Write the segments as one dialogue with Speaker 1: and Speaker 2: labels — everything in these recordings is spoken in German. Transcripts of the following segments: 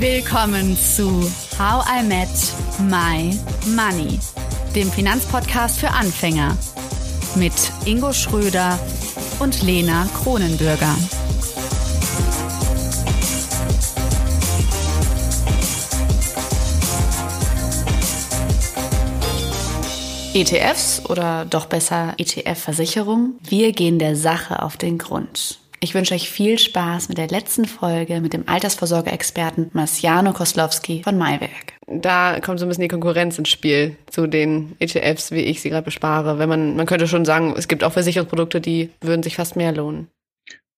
Speaker 1: Willkommen zu How I Met My Money, dem Finanzpodcast für Anfänger mit Ingo Schröder und Lena Kronenbürger. ETFs oder doch besser ETF-Versicherung? Wir gehen der Sache auf den Grund. Ich wünsche euch viel Spaß mit der letzten Folge mit dem Altersvorsorgeexperten Marciano Koslowski von Maiwerk.
Speaker 2: Da kommt so ein bisschen die Konkurrenz ins Spiel zu den ETFs, wie ich sie gerade bespare. Wenn man, man könnte schon sagen, es gibt auch Versicherungsprodukte, die würden sich fast mehr lohnen.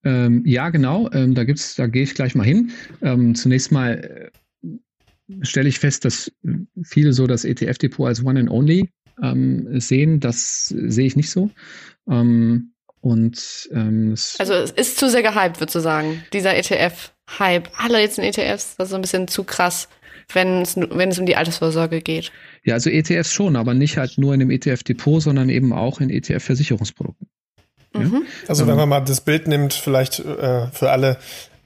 Speaker 3: Ähm, ja, genau. Ähm, da gibt's, da gehe ich gleich mal hin. Ähm, zunächst mal äh, stelle ich fest, dass viele so das ETF-Depot als One and Only ähm, sehen. Das sehe ich nicht so. Ähm, und ähm,
Speaker 2: also es ist zu sehr gehypt, würde ich sagen. Dieser ETF-Hype. Alle jetzt in ETFs, das ist so ein bisschen zu krass, wenn es, wenn es um die Altersvorsorge geht.
Speaker 3: Ja, also ETFs schon, aber nicht halt nur in dem ETF-Depot, sondern eben auch in ETF-Versicherungsprodukten.
Speaker 4: Mhm. Also wenn man mal das Bild nimmt, vielleicht äh, für alle,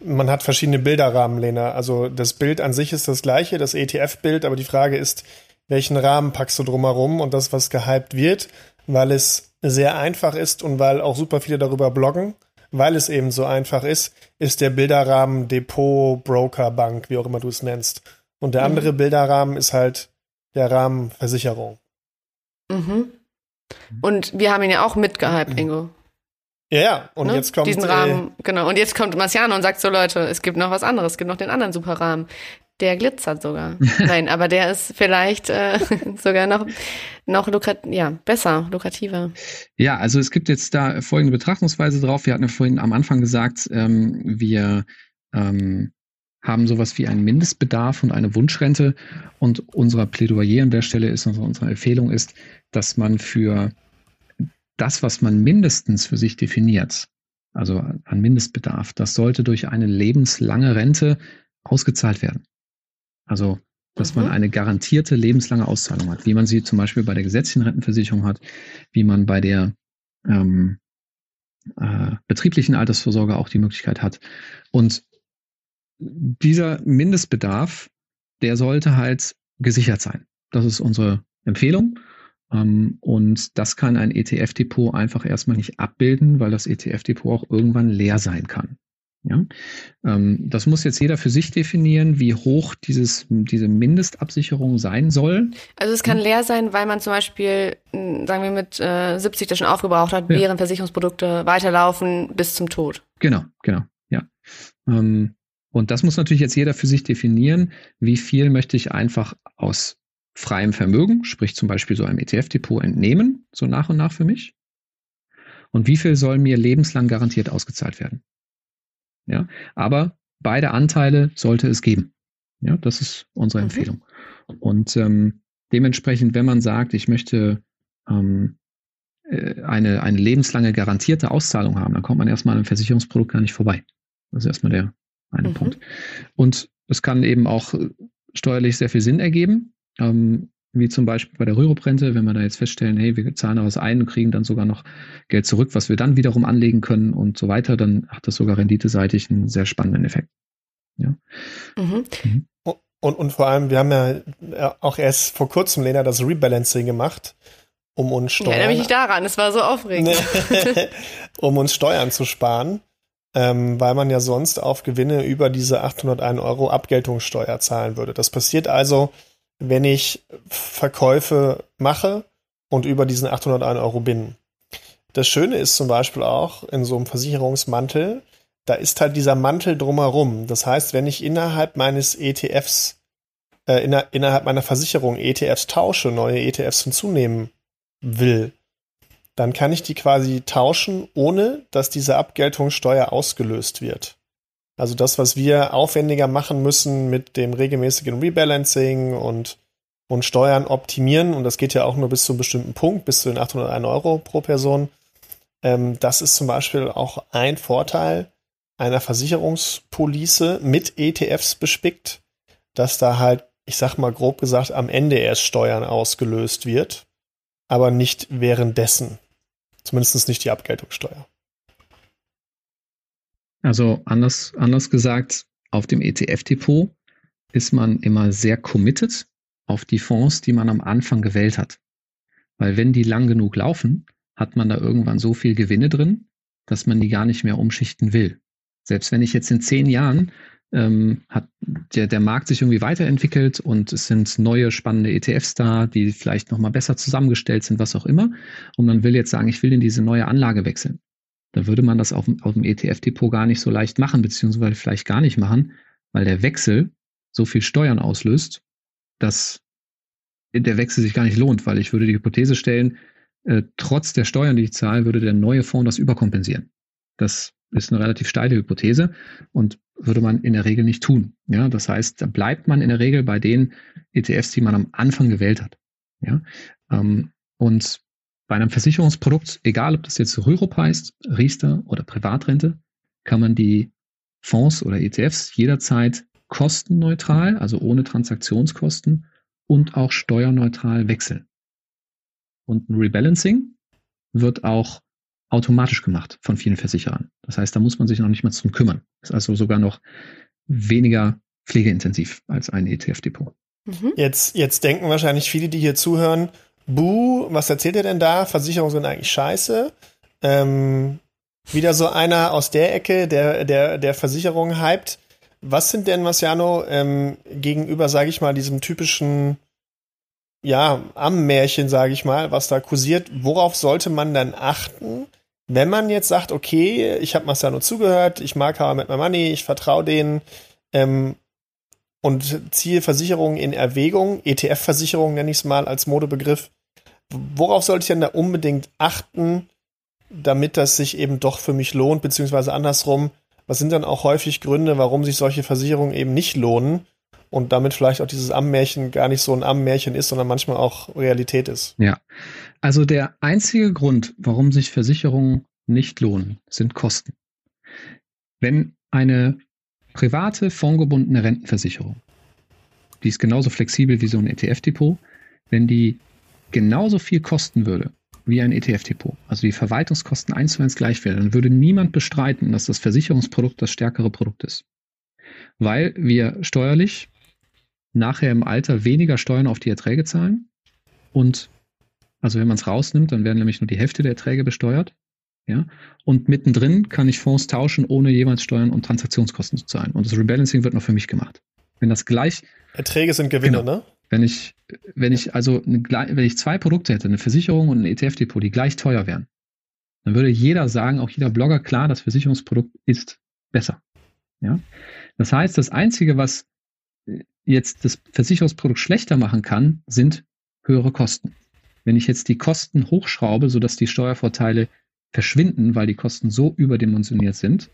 Speaker 4: man hat verschiedene Bilderrahmen, Lena. Also das Bild an sich ist das gleiche, das ETF-Bild, aber die Frage ist, welchen Rahmen packst du drumherum und das, was gehypt wird, weil es sehr einfach ist und weil auch super viele darüber bloggen, weil es eben so einfach ist, ist der Bilderrahmen Depot, Broker, Bank, wie auch immer du es nennst. Und der mhm. andere Bilderrahmen ist halt der Rahmen Versicherung.
Speaker 2: Mhm. Und wir haben ihn ja auch mitgehypt, mhm. Ingo.
Speaker 4: Ja, ja, und ne? jetzt kommt.
Speaker 2: Diesen Rahmen, äh, genau. Und jetzt kommt Marciano und sagt so, Leute, es gibt noch was anderes, es gibt noch den anderen Superrahmen. Der glitzert sogar. Nein, aber der ist vielleicht äh, sogar noch, noch lukrat ja, besser, lukrativer.
Speaker 3: Ja, also es gibt jetzt da folgende Betrachtungsweise drauf. Wir hatten ja vorhin am Anfang gesagt, ähm, wir ähm, haben sowas wie einen Mindestbedarf und eine Wunschrente. Und unser Plädoyer an der Stelle ist, also unsere Empfehlung ist, dass man für das, was man mindestens für sich definiert, also an Mindestbedarf, das sollte durch eine lebenslange Rente ausgezahlt werden. Also, dass mhm. man eine garantierte lebenslange Auszahlung hat, wie man sie zum Beispiel bei der gesetzlichen Rentenversicherung hat, wie man bei der ähm, äh, betrieblichen Altersvorsorge auch die Möglichkeit hat. Und dieser Mindestbedarf, der sollte halt gesichert sein. Das ist unsere Empfehlung. Ähm, und das kann ein ETF-Depot einfach erstmal nicht abbilden, weil das ETF-Depot auch irgendwann leer sein kann. Ja? Ähm, das muss jetzt jeder für sich definieren, wie hoch dieses, diese Mindestabsicherung sein soll.
Speaker 2: Also es kann leer sein, weil man zum Beispiel, sagen wir mit äh, 70 das schon aufgebraucht hat, ja. während Versicherungsprodukte weiterlaufen bis zum Tod.
Speaker 3: Genau, genau, ja. Ähm, und das muss natürlich jetzt jeder für sich definieren, wie viel möchte ich einfach aus freiem Vermögen, sprich zum Beispiel so einem ETF-Depot entnehmen, so nach und nach für mich. Und wie viel soll mir lebenslang garantiert ausgezahlt werden? Ja, aber beide Anteile sollte es geben. Ja, das ist unsere mhm. Empfehlung. Und ähm, dementsprechend, wenn man sagt, ich möchte ähm, äh, eine, eine lebenslange garantierte Auszahlung haben, dann kommt man erstmal an einem Versicherungsprodukt gar nicht vorbei. Das ist erstmal der eine mhm. Punkt. Und es kann eben auch steuerlich sehr viel Sinn ergeben. Ähm, wie zum Beispiel bei der Rürup-Rente, wenn wir da jetzt feststellen, hey, wir zahlen da was ein und kriegen dann sogar noch Geld zurück, was wir dann wiederum anlegen können und so weiter, dann hat das sogar renditeseitig einen sehr spannenden Effekt. Ja.
Speaker 4: Mhm. Mhm. Und, und vor allem, wir haben ja auch erst vor kurzem, Lena, das Rebalancing gemacht, um uns Steuern. Ich
Speaker 2: erinnere mich daran, es war so aufregend.
Speaker 4: um uns Steuern zu sparen, ähm, weil man ja sonst auf Gewinne über diese 801 Euro Abgeltungssteuer zahlen würde. Das passiert also, wenn ich Verkäufe mache und über diesen 801 Euro bin. Das Schöne ist zum Beispiel auch in so einem Versicherungsmantel, da ist halt dieser Mantel drumherum. Das heißt, wenn ich innerhalb meines ETFs, äh, inner, innerhalb meiner Versicherung ETFs tausche, neue ETFs hinzunehmen will, dann kann ich die quasi tauschen, ohne dass diese Abgeltungssteuer ausgelöst wird. Also das, was wir aufwendiger machen müssen mit dem regelmäßigen Rebalancing und, und Steuern optimieren, und das geht ja auch nur bis zu einem bestimmten Punkt, bis zu den 801 Euro pro Person, ähm, das ist zum Beispiel auch ein Vorteil einer Versicherungspolice mit ETFs bespickt, dass da halt, ich sag mal grob gesagt, am Ende erst Steuern ausgelöst wird, aber nicht währenddessen. Zumindest nicht die Abgeltungssteuer.
Speaker 3: Also anders, anders gesagt, auf dem ETF-Depot ist man immer sehr committed auf die Fonds, die man am Anfang gewählt hat. Weil wenn die lang genug laufen, hat man da irgendwann so viel Gewinne drin, dass man die gar nicht mehr umschichten will. Selbst wenn ich jetzt in zehn Jahren ähm, hat der, der Markt sich irgendwie weiterentwickelt und es sind neue spannende ETFs da, die vielleicht nochmal besser zusammengestellt sind, was auch immer. Und man will jetzt sagen, ich will in diese neue Anlage wechseln. Dann würde man das auf, auf dem ETF-Depot gar nicht so leicht machen, beziehungsweise vielleicht gar nicht machen, weil der Wechsel so viel Steuern auslöst, dass der Wechsel sich gar nicht lohnt, weil ich würde die Hypothese stellen, äh, trotz der Steuern, die ich zahle, würde der neue Fonds das überkompensieren. Das ist eine relativ steile Hypothese und würde man in der Regel nicht tun. Ja, das heißt, da bleibt man in der Regel bei den ETFs, die man am Anfang gewählt hat. Ja, ähm, und bei einem Versicherungsprodukt, egal ob das jetzt Rürup heißt, Riester oder Privatrente, kann man die Fonds oder ETFs jederzeit kostenneutral, also ohne Transaktionskosten und auch steuerneutral wechseln. Und ein Rebalancing wird auch automatisch gemacht von vielen Versicherern. Das heißt, da muss man sich noch nicht mal drum kümmern. Ist also sogar noch weniger pflegeintensiv als ein ETF-Depot.
Speaker 4: Mhm. Jetzt, jetzt denken wahrscheinlich viele, die hier zuhören, Buh, was erzählt ihr denn da? Versicherungen sind eigentlich scheiße. Ähm, wieder so einer aus der Ecke, der, der, der Versicherungen hypt. Was sind denn, Marciano, ähm, gegenüber, sage ich mal, diesem typischen ja, am Märchen, sage ich mal, was da kursiert, worauf sollte man dann achten, wenn man jetzt sagt, okay, ich habe Marciano zugehört, ich mag How mit My Money, ich vertraue denen ähm, und ziehe Versicherungen in Erwägung, ETF-Versicherungen nenne ich es mal als Modebegriff, worauf sollte ich denn da unbedingt achten, damit das sich eben doch für mich lohnt, beziehungsweise andersrum, was sind dann auch häufig Gründe, warum sich solche Versicherungen eben nicht lohnen? und damit vielleicht auch dieses Ammärchen gar nicht so ein Ammärchen ist, sondern manchmal auch Realität ist.
Speaker 3: Ja, also der einzige Grund, warum sich Versicherungen nicht lohnen, sind Kosten. Wenn eine private fondgebundene Rentenversicherung, die ist genauso flexibel wie so ein ETF-Depot, wenn die genauso viel kosten würde wie ein ETF-Depot, also die Verwaltungskosten eins zu eins gleich wären, dann würde niemand bestreiten, dass das Versicherungsprodukt das stärkere Produkt ist. Weil wir steuerlich nachher im Alter weniger Steuern auf die Erträge zahlen. Und also wenn man es rausnimmt, dann werden nämlich nur die Hälfte der Erträge besteuert. Ja? Und mittendrin kann ich Fonds tauschen, ohne jemals Steuern und Transaktionskosten zu zahlen. Und das Rebalancing wird noch für mich gemacht. Wenn das gleich.
Speaker 4: Erträge sind Gewinne,
Speaker 3: genau,
Speaker 4: ne?
Speaker 3: Wenn ich, wenn ich also eine, wenn ich zwei Produkte hätte, eine Versicherung und ein ETF-Depot, die gleich teuer wären, dann würde jeder sagen, auch jeder Blogger, klar, das Versicherungsprodukt ist besser. Ja? Das heißt, das Einzige, was jetzt das Versicherungsprodukt schlechter machen kann, sind höhere Kosten. Wenn ich jetzt die Kosten hochschraube, sodass die Steuervorteile verschwinden, weil die Kosten so überdimensioniert sind,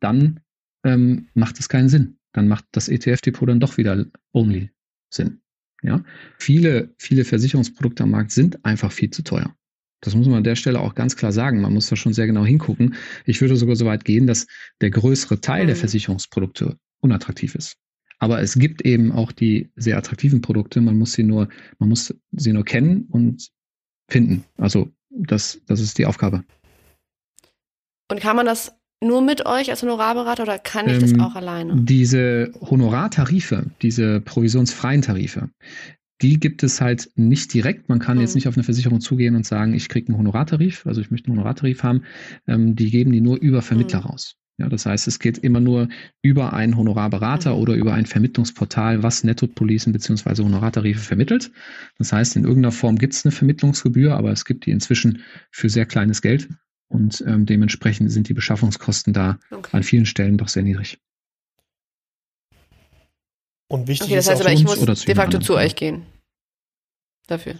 Speaker 3: dann ähm, macht es keinen Sinn. Dann macht das ETF-Depot dann doch wieder only Sinn. Ja? Viele, viele Versicherungsprodukte am Markt sind einfach viel zu teuer. Das muss man an der Stelle auch ganz klar sagen. Man muss da schon sehr genau hingucken. Ich würde sogar so weit gehen, dass der größere Teil der mhm. Versicherungsprodukte unattraktiv ist. Aber es gibt eben auch die sehr attraktiven Produkte. Man muss sie nur, man muss sie nur kennen und finden. Also das, das ist die Aufgabe.
Speaker 2: Und kann man das nur mit euch als Honorarberater oder kann ich ähm, das auch alleine?
Speaker 3: Diese Honorartarife, diese provisionsfreien Tarife, die gibt es halt nicht direkt. Man kann mhm. jetzt nicht auf eine Versicherung zugehen und sagen, ich kriege einen Honorartarif, also ich möchte einen Honorartarif haben. Ähm, die geben die nur über Vermittler mhm. raus. Ja, das heißt, es geht immer nur über einen Honorarberater mhm. oder über ein Vermittlungsportal, was Nettopolicen bzw. Honorartarife vermittelt. Das heißt, in irgendeiner Form gibt es eine Vermittlungsgebühr, aber es gibt die inzwischen für sehr kleines Geld und ähm, dementsprechend sind die Beschaffungskosten da okay. an vielen Stellen doch sehr niedrig.
Speaker 2: Und wichtig okay, das heißt aber, ich muss de facto zu euch gehen. Dafür.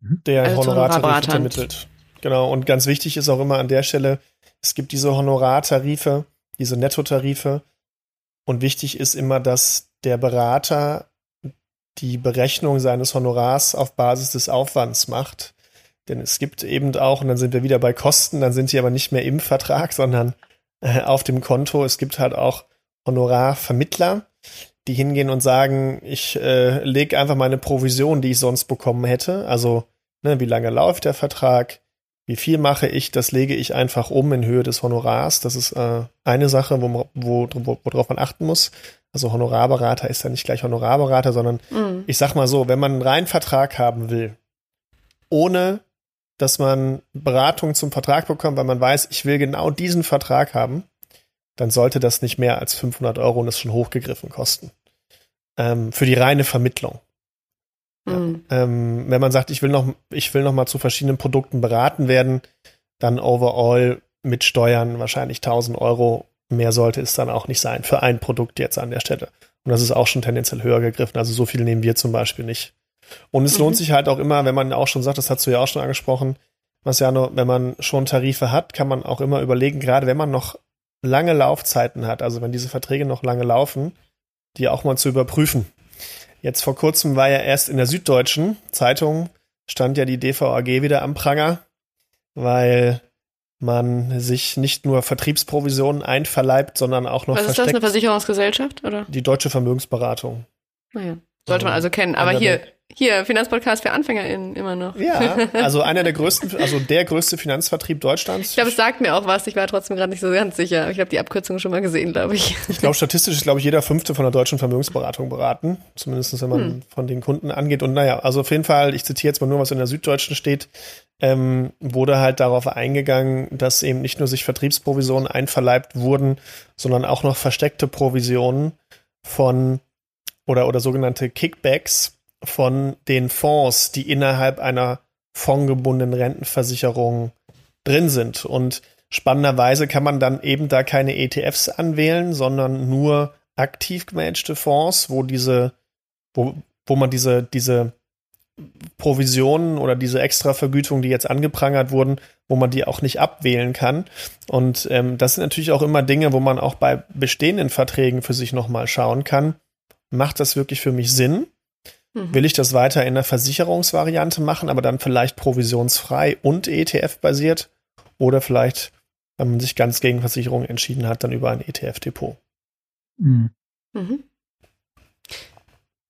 Speaker 4: Mhm. Der also Honorartarif vermittelt. Genau, und ganz wichtig ist auch immer an der Stelle, es gibt diese Honorartarife, diese Nettotarife. Und wichtig ist immer, dass der Berater die Berechnung seines Honorars auf Basis des Aufwands macht. Denn es gibt eben auch, und dann sind wir wieder bei Kosten, dann sind die aber nicht mehr im Vertrag, sondern äh, auf dem Konto. Es gibt halt auch Honorarvermittler, die hingehen und sagen, ich äh, lege einfach meine Provision, die ich sonst bekommen hätte. Also, ne, wie lange läuft der Vertrag? Wie viel mache ich, das lege ich einfach um in Höhe des Honorars. Das ist äh, eine Sache, wo, wo, wo, worauf man achten muss. Also Honorarberater ist ja nicht gleich Honorarberater, sondern
Speaker 2: Mhm.
Speaker 4: ich sag mal so, wenn man einen reinen Vertrag haben will, ohne dass man Beratung zum Vertrag bekommt, weil man weiß, ich will genau diesen Vertrag haben, dann sollte das nicht mehr als 500 Euro und ist schon hochgegriffen kosten. Ähm, für die reine Vermittlung.
Speaker 2: Mhm.
Speaker 4: Ähm, wenn man sagt, ich will noch, ich will noch mal zu verschiedenen Produkten beraten werden, dann overall mit Steuern wahrscheinlich 1000 Euro. Mehr sollte es dann auch nicht sein für ein Produkt jetzt an der Stelle. Und das ist auch schon tendenziell höher gegriffen. Also so viel nehmen wir zum Beispiel nicht. Und es
Speaker 2: Mhm.
Speaker 4: lohnt sich halt auch immer, wenn man auch schon sagt, das hast du ja auch schon angesprochen, Marciano, wenn man schon Tarife hat, kann man auch immer überlegen, gerade wenn man noch lange Laufzeiten hat, also wenn diese Verträge noch lange laufen, die auch mal zu überprüfen. Jetzt vor kurzem war ja erst in der Süddeutschen Zeitung stand ja die DVAG wieder am Pranger, weil man sich nicht nur Vertriebsprovisionen einverleibt, sondern auch noch
Speaker 2: Was ist das, eine
Speaker 4: versteckt
Speaker 2: Versicherungsgesellschaft? Oder?
Speaker 4: die deutsche Vermögensberatung.
Speaker 2: Naja. Sollte man
Speaker 4: Also,
Speaker 2: kennen. Aber hier, hier, Finanzpodcast für AnfängerInnen immer noch.
Speaker 4: Ja, also einer der größten, also der größte Finanzvertrieb Deutschlands.
Speaker 2: Ich glaube, es sagt mir auch was. Ich war trotzdem gerade nicht so ganz sicher. Aber Ich habe die Abkürzung schon mal gesehen, glaube ich.
Speaker 4: Ich glaube, statistisch ist, glaube ich, jeder Fünfte von der deutschen Vermögensberatung beraten. Zumindest wenn man
Speaker 2: Hm.
Speaker 4: von den Kunden angeht. Und naja, also auf jeden Fall, ich zitiere jetzt mal nur, was in der Süddeutschen steht, ähm, wurde halt darauf eingegangen, dass eben nicht nur sich Vertriebsprovisionen einverleibt wurden, sondern auch noch versteckte Provisionen von oder, oder sogenannte Kickbacks von den Fonds, die innerhalb einer fondgebundenen Rentenversicherung drin sind. Und spannenderweise kann man dann eben da keine ETFs anwählen, sondern nur aktiv gemanagte Fonds, wo diese, wo, wo man diese, diese Provisionen oder diese Extravergütungen, die jetzt angeprangert wurden, wo man die auch nicht abwählen kann. Und ähm, das sind natürlich auch immer Dinge, wo man auch bei bestehenden Verträgen für sich nochmal schauen kann. Macht das wirklich für mich Sinn?
Speaker 2: Mhm.
Speaker 4: Will ich das weiter in der Versicherungsvariante machen, aber dann vielleicht provisionsfrei und ETF-basiert? Oder vielleicht, wenn man sich ganz gegen Versicherung entschieden hat, dann über ein ETF-Depot.
Speaker 3: Mhm.
Speaker 2: Mhm.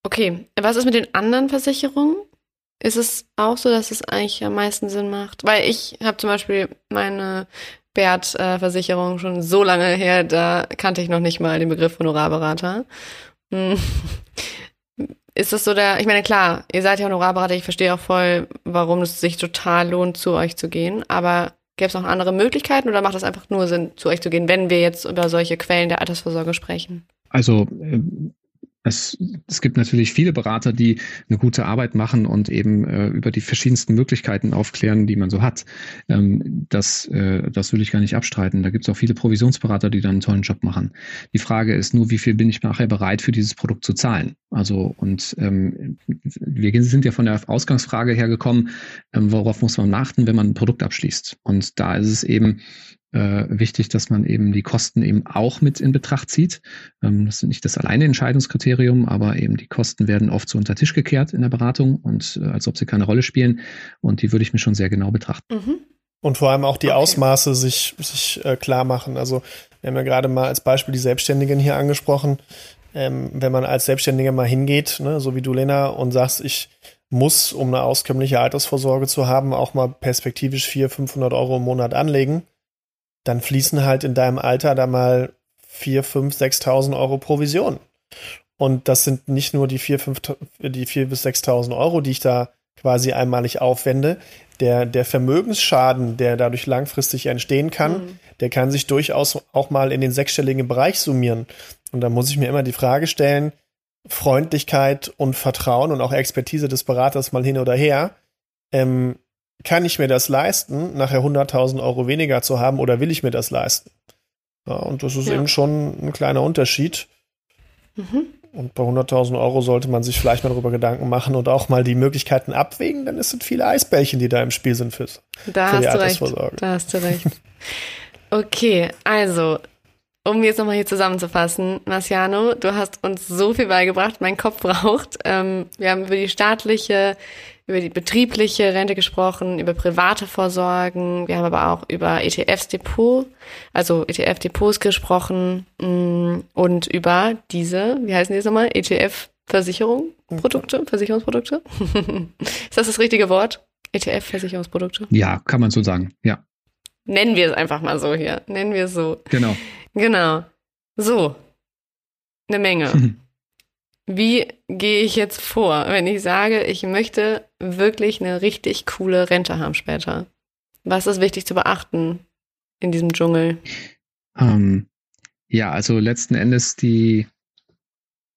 Speaker 2: Okay, was ist mit den anderen Versicherungen? Ist es auch so, dass es eigentlich am meisten Sinn macht? Weil ich habe zum Beispiel meine Bert-Versicherung schon so lange her, da kannte ich noch nicht mal den Begriff Honorarberater. Hm. Ist das so der, ich meine, klar, ihr seid ja Honorarberater, ich verstehe auch voll, warum es sich total lohnt, zu euch zu gehen, aber gäbe es noch andere Möglichkeiten oder macht es einfach nur Sinn, zu euch zu gehen, wenn wir jetzt über solche Quellen der Altersvorsorge sprechen?
Speaker 3: Also ähm, es, es gibt natürlich viele Berater, die eine gute Arbeit machen und eben äh, über die verschiedensten Möglichkeiten aufklären, die man so hat. Ähm, das, äh, das will ich gar nicht abstreiten. Da gibt es auch viele Provisionsberater, die dann einen tollen Job machen. Die Frage ist nur, wie viel bin ich nachher bereit für dieses Produkt zu zahlen? Also und ähm, wir sind ja von der Ausgangsfrage hergekommen, ähm, worauf muss man achten, wenn man ein Produkt abschließt? Und da ist es eben äh, wichtig, dass man eben die Kosten eben auch mit in Betracht zieht. Ähm, das ist nicht das alleine Entscheidungskriterium, aber eben die Kosten werden oft so unter Tisch gekehrt in der Beratung und äh, als ob sie keine Rolle spielen. Und die würde ich mir schon sehr genau betrachten.
Speaker 2: Mhm.
Speaker 4: Und vor allem auch die
Speaker 2: Okay.
Speaker 4: Ausmaße sich, sich äh, klar machen. Also wir haben ja gerade mal als Beispiel die Selbstständigen hier angesprochen. Ähm, wenn man als Selbstständiger mal hingeht, ne, so wie du, Lena, und sagst, ich muss, um eine auskömmliche Altersvorsorge zu haben, auch mal perspektivisch 400, 500 Euro im Monat anlegen, dann fließen halt in deinem Alter da mal 4, 5, 6.000 Euro Provision. Und das sind nicht nur die 4, 5, die 4 bis 6.000 Euro, die ich da quasi einmalig aufwende. Der, der Vermögensschaden, der dadurch langfristig entstehen kann,
Speaker 2: Mhm.
Speaker 4: der kann sich durchaus auch mal in den sechsstelligen Bereich summieren. Und da muss ich mir immer die Frage stellen, Freundlichkeit und Vertrauen und auch Expertise des Beraters mal hin oder her, ähm, kann ich mir das leisten, nachher 100.000 Euro weniger zu haben oder will ich mir das leisten? Ja, und das ist
Speaker 2: Ja.
Speaker 4: eben schon ein kleiner Unterschied.
Speaker 2: Mhm.
Speaker 4: Und bei 100.000 Euro sollte man sich vielleicht mal darüber Gedanken machen und auch mal die Möglichkeiten abwägen, denn es sind viele Eisbällchen, die da im Spiel sind fürs,
Speaker 2: Da
Speaker 4: für die
Speaker 2: hast du recht.
Speaker 4: Altersvorsorge.
Speaker 2: Da hast du recht. Okay, also, um jetzt nochmal hier zusammenzufassen, Marciano, du hast uns so viel beigebracht, mein Kopf raucht. Ähm, wir haben über die staatliche, über die betriebliche Rente gesprochen, über private Vorsorgen, wir haben aber auch über ETFs Depot, also ETF-Depots gesprochen mm, und über diese, wie heißen die jetzt nochmal, ETF-Versicherung, Produkte, Versicherungsprodukte? Ist das das richtige Wort? ETF-Versicherungsprodukte?
Speaker 3: Ja, kann man so sagen. Ja,
Speaker 2: Nennen wir es einfach mal so hier. Nennen wir es so.
Speaker 3: genau.
Speaker 2: Genau. So. eine Menge. Wie gehe ich jetzt vor, wenn ich sage, ich möchte wirklich eine richtig coole Rente haben später? Was ist wichtig zu beachten in diesem Dschungel?
Speaker 3: Ähm, ja, also letzten Endes die,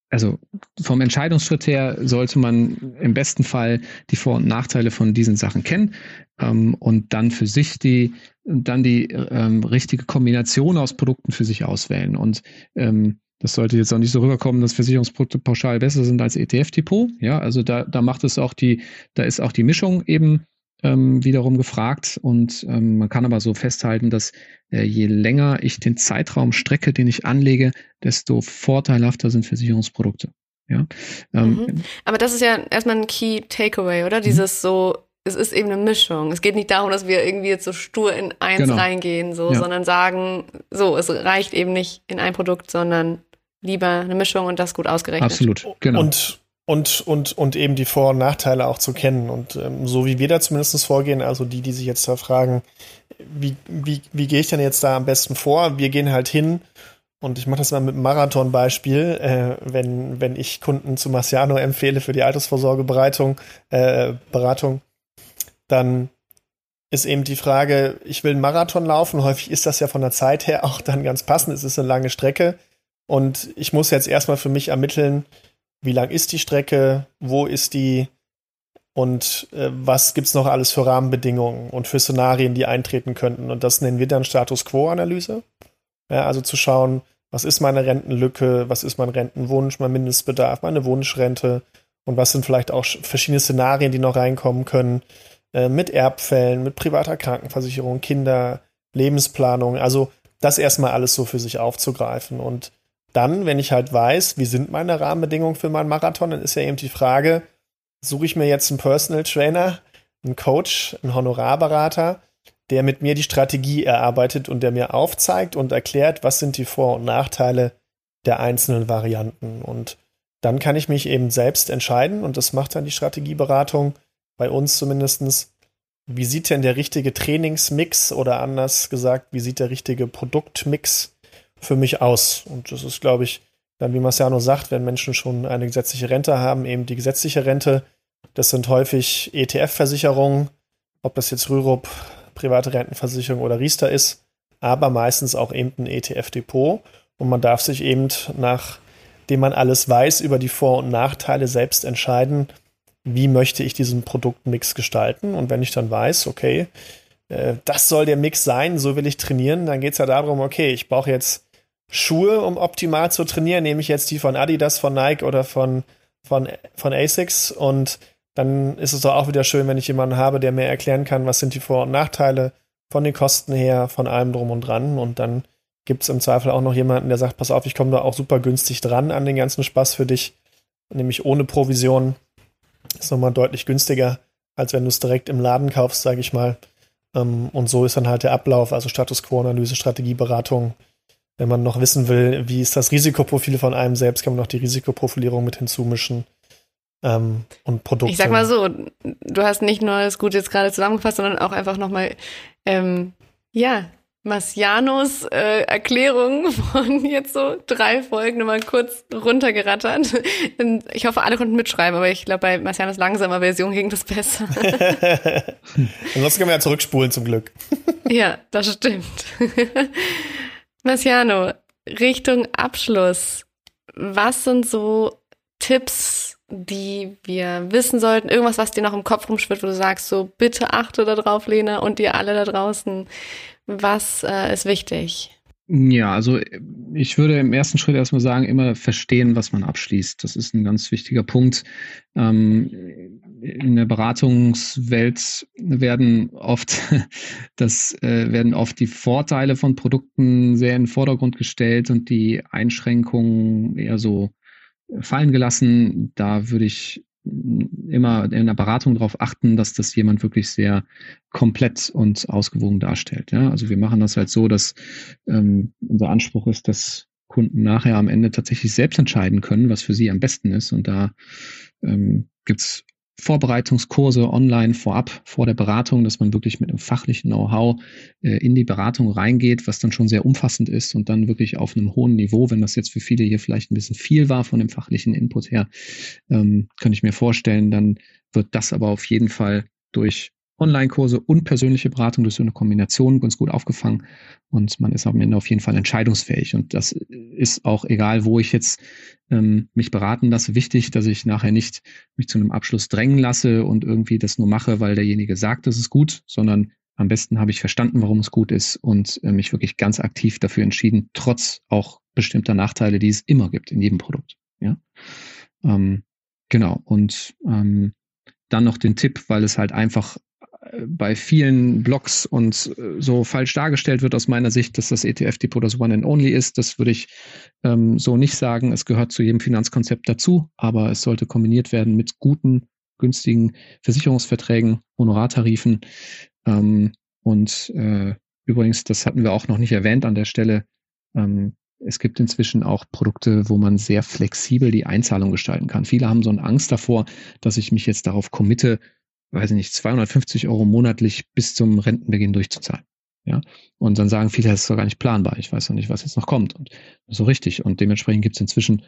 Speaker 3: also vom Entscheidungsschritt her sollte man im besten Fall die Vor- und Nachteile von diesen Sachen kennen ähm, und dann für sich die, dann die ähm, richtige Kombination aus Produkten für sich auswählen. Und ähm, das sollte jetzt auch nicht so rüberkommen, dass Versicherungsprodukte pauschal besser sind als ETF-Depot. Ja, also da, da macht es auch die, da ist auch die Mischung eben ähm, wiederum gefragt. Und ähm, man kann aber so festhalten, dass äh, je länger ich den Zeitraum strecke, den ich anlege, desto vorteilhafter sind Versicherungsprodukte. Ja.
Speaker 2: Ähm, mhm. Aber das ist ja erstmal ein Key Takeaway, oder? Mhm. Dieses so, es ist eben eine Mischung. Es geht nicht darum, dass wir irgendwie jetzt so stur in eins genau. reingehen, so, ja. sondern sagen, so, es reicht eben nicht in ein Produkt, sondern lieber eine Mischung und das gut ausgerechnet.
Speaker 3: Absolut, genau.
Speaker 4: Und, und, und, und eben die Vor- und Nachteile auch zu kennen. Und ähm, so wie wir da zumindest vorgehen, also die, die sich jetzt da fragen, wie, wie, wie gehe ich denn jetzt da am besten vor? Wir gehen halt hin und ich mache das mal mit einem Marathon-Beispiel, äh, wenn, wenn ich Kunden zu Marciano empfehle für die Altersvorsorgeberatung, äh, Beratung, dann ist eben die Frage, ich will einen Marathon laufen. Häufig ist das ja von der Zeit her auch dann ganz passend. Es ist eine lange Strecke. Und ich muss jetzt erstmal für mich ermitteln, wie lang ist die Strecke, wo ist die und äh, was es noch alles für Rahmenbedingungen und für Szenarien, die eintreten könnten. Und das nennen wir dann Status Quo-Analyse. Ja, also zu schauen, was ist meine Rentenlücke, was ist mein Rentenwunsch, mein Mindestbedarf, meine Wunschrente und was sind vielleicht auch verschiedene Szenarien, die noch reinkommen können, äh, mit Erbfällen, mit privater Krankenversicherung, Kinder, Lebensplanung. Also das erstmal alles so für sich aufzugreifen und dann, wenn ich halt weiß, wie sind meine Rahmenbedingungen für meinen Marathon, dann ist ja eben die Frage, suche ich mir jetzt einen Personal Trainer, einen Coach, einen Honorarberater, der mit mir die Strategie erarbeitet und der mir aufzeigt und erklärt, was sind die Vor- und Nachteile der einzelnen Varianten. Und dann kann ich mich eben selbst entscheiden und das macht dann die Strategieberatung, bei uns zumindestens. Wie sieht denn der richtige Trainingsmix oder anders gesagt, wie sieht der richtige Produktmix für mich aus. Und das ist, glaube ich, dann, wie Marciano sagt, wenn Menschen schon eine gesetzliche Rente haben, eben die gesetzliche Rente. Das sind häufig ETF-Versicherungen, ob das jetzt Rürup, private Rentenversicherung oder Riester ist, aber meistens auch eben ein ETF-Depot. Und man darf sich eben, nachdem man alles weiß über die Vor- und Nachteile, selbst entscheiden, wie möchte ich diesen Produktmix gestalten. Und wenn ich dann weiß, okay, äh, das soll der Mix sein, so will ich trainieren, dann geht es ja darum, okay, ich brauche jetzt Schuhe, um optimal zu trainieren, nehme ich jetzt die von Adidas, von Nike oder von, von, von ASICS und dann ist es doch auch wieder schön, wenn ich jemanden habe, der mir erklären kann, was sind die Vor- und Nachteile von den Kosten her, von allem drum und dran und dann gibt es im Zweifel auch noch jemanden, der sagt, pass auf, ich komme da auch super günstig dran an den ganzen Spaß für dich, nämlich ohne Provision. Ist nochmal deutlich günstiger, als wenn du es direkt im Laden kaufst, sage ich mal. Ähm, und so ist dann halt der Ablauf, also Status Quo-Analyse, Strategieberatung, wenn man noch wissen will, wie ist das Risikoprofil von einem selbst, kann man noch die Risikoprofilierung mit hinzumischen. Ähm, und Produkte.
Speaker 2: Ich sag mal so, du hast nicht nur das Gute jetzt gerade zusammengefasst, sondern auch einfach nochmal, ähm, ja, Marcianos äh, Erklärung von jetzt so drei Folgen nochmal kurz runtergerattert. Ich hoffe, alle konnten mitschreiben, aber ich glaube, bei Marcianos langsamer Version ging das besser.
Speaker 4: Ansonsten können wir ja zurückspulen zum Glück.
Speaker 2: ja, das stimmt. Marciano, Richtung Abschluss. Was sind so Tipps, die wir wissen sollten? Irgendwas, was dir noch im Kopf rumschwirrt, wo du sagst, so bitte achte darauf, Lena, und ihr alle da draußen. Was äh, ist wichtig?
Speaker 3: Ja, also ich würde im ersten Schritt erstmal sagen, immer verstehen, was man abschließt. Das ist ein ganz wichtiger Punkt. Ähm, in der Beratungswelt werden oft das äh, werden oft die Vorteile von Produkten sehr in den Vordergrund gestellt und die Einschränkungen eher so fallen gelassen. Da würde ich immer in der Beratung darauf achten, dass das jemand wirklich sehr komplett und ausgewogen darstellt. Ja, also wir machen das halt so, dass ähm, unser Anspruch ist, dass Kunden nachher am Ende tatsächlich selbst entscheiden können, was für sie am besten ist. Und da ähm, gibt Vorbereitungskurse online vorab, vor der Beratung, dass man wirklich mit einem fachlichen Know-how äh, in die Beratung reingeht, was dann schon sehr umfassend ist und dann wirklich auf einem hohen Niveau, wenn das jetzt für viele hier vielleicht ein bisschen viel war von dem fachlichen Input her, ähm, könnte ich mir vorstellen, dann wird das aber auf jeden Fall durch Online-Kurse und persönliche Beratung durch so eine Kombination ganz gut aufgefangen. Und man ist am Ende auf jeden Fall entscheidungsfähig. Und das ist auch egal, wo ich jetzt ähm, mich beraten lasse, wichtig, dass ich nachher nicht mich zu einem Abschluss drängen lasse und irgendwie das nur mache, weil derjenige sagt, das ist gut, sondern am besten habe ich verstanden, warum es gut ist und äh, mich wirklich ganz aktiv dafür entschieden, trotz auch bestimmter Nachteile, die es immer gibt in jedem Produkt. Ja, ähm, genau. Und ähm, dann noch den Tipp, weil es halt einfach bei vielen Blogs und äh, so falsch dargestellt wird aus meiner Sicht, dass das ETF-Depot das One and Only ist. Das würde ich ähm, so nicht sagen. Es gehört zu jedem Finanzkonzept dazu, aber es sollte kombiniert werden mit guten, günstigen Versicherungsverträgen, Honorartarifen. Ähm, und äh, übrigens, das hatten wir auch noch nicht erwähnt an der Stelle. Ähm, es gibt inzwischen auch Produkte, wo man sehr flexibel die Einzahlung gestalten kann. Viele haben so eine Angst davor, dass ich mich jetzt darauf committe, weiß ich nicht, 250 Euro monatlich bis zum Rentenbeginn durchzuzahlen. Ja, und dann sagen viele, das ist doch gar nicht planbar. Ich weiß noch nicht, was jetzt noch kommt. Und so richtig. Und dementsprechend gibt es inzwischen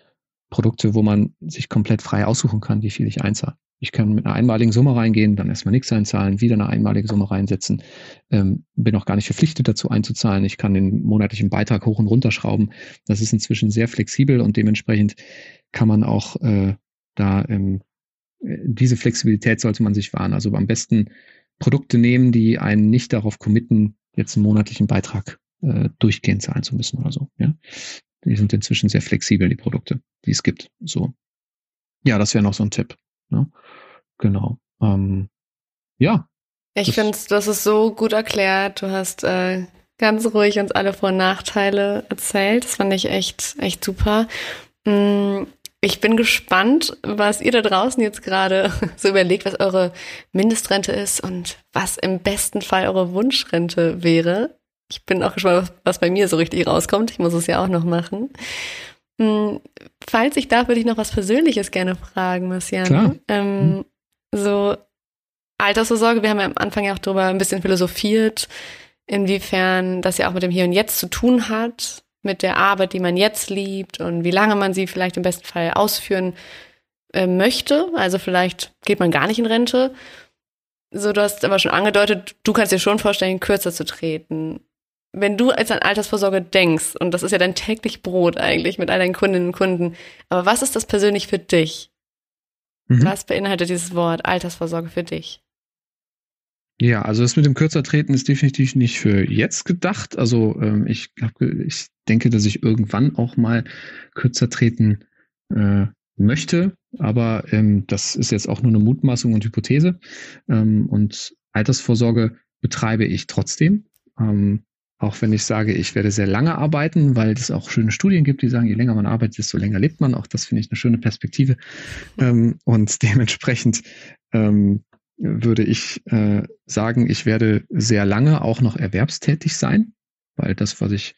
Speaker 3: Produkte, wo man sich komplett frei aussuchen kann, wie viel ich einzahle. Ich kann mit einer einmaligen Summe reingehen, dann erstmal nichts einzahlen, wieder eine einmalige Summe reinsetzen. Ähm, bin auch gar nicht verpflichtet dazu einzuzahlen. Ich kann den monatlichen Beitrag hoch und runter schrauben. Das ist inzwischen sehr flexibel und dementsprechend kann man auch äh, da ähm, diese Flexibilität sollte man sich wahren. Also am besten Produkte nehmen, die einen nicht darauf committen, jetzt einen monatlichen Beitrag äh, durchgehend zahlen zu müssen oder so. Ja, die sind inzwischen sehr flexibel die Produkte, die es gibt. So, ja, das wäre noch so ein Tipp. Ne? Genau. Ähm, ja.
Speaker 2: Ich finde, das ist so gut erklärt. Du hast äh, ganz ruhig uns alle Vor- und Nachteile erzählt. Das fand ich echt, echt super. Mm, ich bin gespannt, was ihr da draußen jetzt gerade so überlegt, was eure Mindestrente ist und was im besten Fall eure Wunschrente wäre. Ich bin auch gespannt, was bei mir so richtig rauskommt. Ich muss es ja auch noch machen. Hm, falls ich darf, würde ich noch was Persönliches gerne fragen, Marcian. Ähm, hm. So Altersvorsorge, wir haben ja am Anfang ja auch darüber ein bisschen philosophiert, inwiefern das ja auch mit dem Hier und Jetzt zu tun hat mit der Arbeit, die man jetzt liebt und wie lange man sie vielleicht im besten Fall ausführen äh, möchte. Also vielleicht geht man gar nicht in Rente. So, du hast aber schon angedeutet, du kannst dir schon vorstellen, kürzer zu treten. Wenn du als an Altersvorsorge denkst, und das ist ja dein täglich Brot eigentlich mit all deinen Kundinnen und Kunden, aber was ist das persönlich für dich? Mhm. Was beinhaltet dieses Wort Altersvorsorge für dich?
Speaker 3: Ja, also das mit dem Kürzertreten ist definitiv nicht für jetzt gedacht. Also ähm, ich, hab, ich denke, dass ich irgendwann auch mal kürzer treten äh, möchte, aber ähm, das ist jetzt auch nur eine Mutmaßung und Hypothese. Ähm, und Altersvorsorge betreibe ich trotzdem. Ähm, auch wenn ich sage, ich werde sehr lange arbeiten, weil es auch schöne Studien gibt, die sagen, je länger man arbeitet, desto länger lebt man. Auch das finde ich eine schöne Perspektive. Ähm, und dementsprechend ähm, würde ich äh, sagen, ich werde sehr lange auch noch erwerbstätig sein, weil das, was ich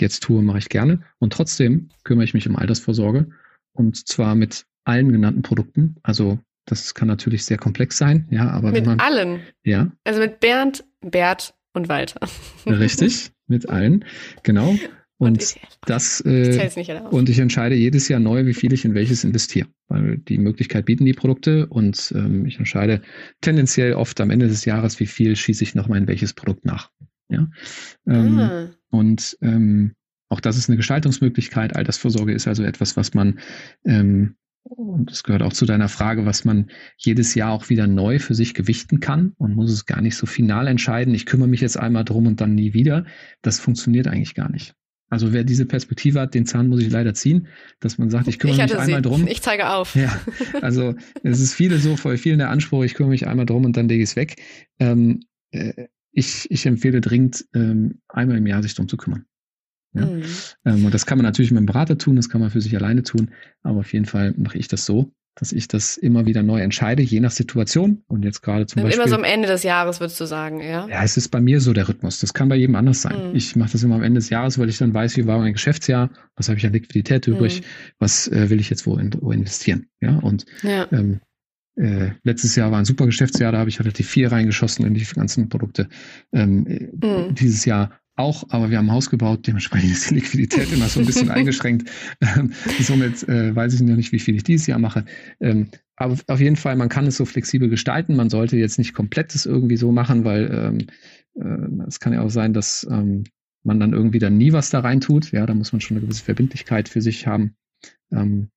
Speaker 3: jetzt tue, mache ich gerne. Und trotzdem kümmere ich mich um Altersvorsorge und zwar mit allen genannten Produkten. Also das kann natürlich sehr komplex sein, ja, aber
Speaker 2: mit
Speaker 3: man,
Speaker 2: allen.
Speaker 3: Ja.
Speaker 2: Also mit Bernd, Bert und Walter.
Speaker 3: Richtig, mit allen, genau. Und das äh, und ich entscheide jedes Jahr neu, wie viel ich in welches investiere. Weil die Möglichkeit bieten die Produkte und ähm, ich entscheide tendenziell oft am Ende des Jahres, wie viel schieße ich nochmal in welches Produkt nach. Ja. Ähm, ah. Und ähm, auch das ist eine Gestaltungsmöglichkeit. Altersvorsorge ist also etwas, was man ähm, und das gehört auch zu deiner Frage, was man jedes Jahr auch wieder neu für sich gewichten kann und muss es gar nicht so final entscheiden. Ich kümmere mich jetzt einmal drum und dann nie wieder. Das funktioniert eigentlich gar nicht. Also wer diese Perspektive hat, den Zahn muss ich leider ziehen, dass man sagt, ich kümmere ich mich einmal sie. drum.
Speaker 2: Ich zeige auf.
Speaker 3: Ja, also es ist viele so, voll vielen der Anspruch, ich kümmere mich einmal drum und dann lege ich es weg. Ähm, äh, ich, ich empfehle dringend, ähm, einmal im Jahr sich drum zu kümmern. Ja? Mhm. Ähm, und das kann man natürlich mit einem Berater tun, das kann man für sich alleine tun, aber auf jeden Fall mache ich das so, dass ich das immer wieder neu entscheide, je nach Situation. Und jetzt gerade zum Beispiel.
Speaker 2: Immer so am Ende des Jahres, würdest du sagen, ja?
Speaker 3: Ja, es ist bei mir so der Rhythmus. Das kann bei jedem anders sein. Mhm. Ich mache das immer am Ende des Jahres, weil ich dann weiß, wie war mein Geschäftsjahr, was habe ich an Liquidität übrig, mhm. was äh, will ich jetzt wo, in, wo investieren. Ja, und ja. Ähm, äh, letztes Jahr war ein super Geschäftsjahr, da habe ich relativ viel reingeschossen in die ganzen Produkte. Ähm, mhm. Dieses Jahr auch, aber wir haben ein Haus gebaut, dementsprechend ist die Liquidität immer so ein bisschen eingeschränkt. Ähm, somit äh, weiß ich noch nicht, wie viel ich dieses Jahr mache. Ähm, aber auf jeden Fall, man kann es so flexibel gestalten. Man sollte jetzt nicht komplett das irgendwie so machen, weil ähm, äh, es kann ja auch sein, dass ähm, man dann irgendwie dann nie was da rein tut. Ja, da muss man schon eine gewisse Verbindlichkeit für sich haben. Ähm,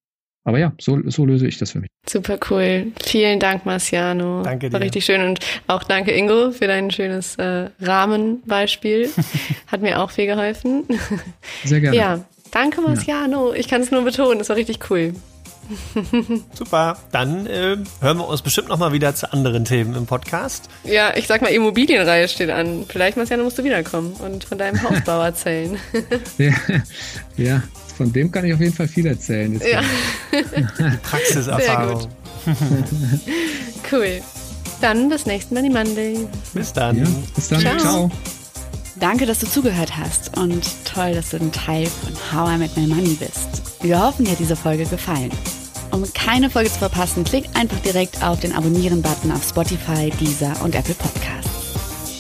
Speaker 3: aber ja, so, so löse ich das für mich.
Speaker 2: Super cool. Vielen Dank, Marciano.
Speaker 4: Danke dir.
Speaker 2: War richtig schön. Und auch danke, Ingo, für dein schönes äh, Rahmenbeispiel. Hat mir auch viel geholfen.
Speaker 3: Sehr gerne.
Speaker 2: Ja, danke, Marciano. Ja. Ich kann es nur betonen. Das war richtig cool.
Speaker 4: Super, dann äh, hören wir uns bestimmt noch mal wieder zu anderen Themen im Podcast.
Speaker 2: Ja, ich sag mal, Immobilienreihe steht an. Vielleicht, Marciano, musst du wiederkommen und von deinem Hausbau erzählen.
Speaker 3: ja, ja, von dem kann ich auf jeden Fall viel erzählen.
Speaker 2: Ja.
Speaker 4: Praxiserfahrung.
Speaker 2: cool. Dann bis nächsten Money Monday.
Speaker 4: Bis dann.
Speaker 3: Ja, bis dann. Ciao. Ciao.
Speaker 1: Danke, dass du zugehört hast und toll, dass du ein Teil von How I Met My Money bist. Wir hoffen, dir hat diese Folge gefallen. Um keine Folge zu verpassen, klick einfach direkt auf den Abonnieren-Button auf Spotify, Deezer und Apple Podcasts.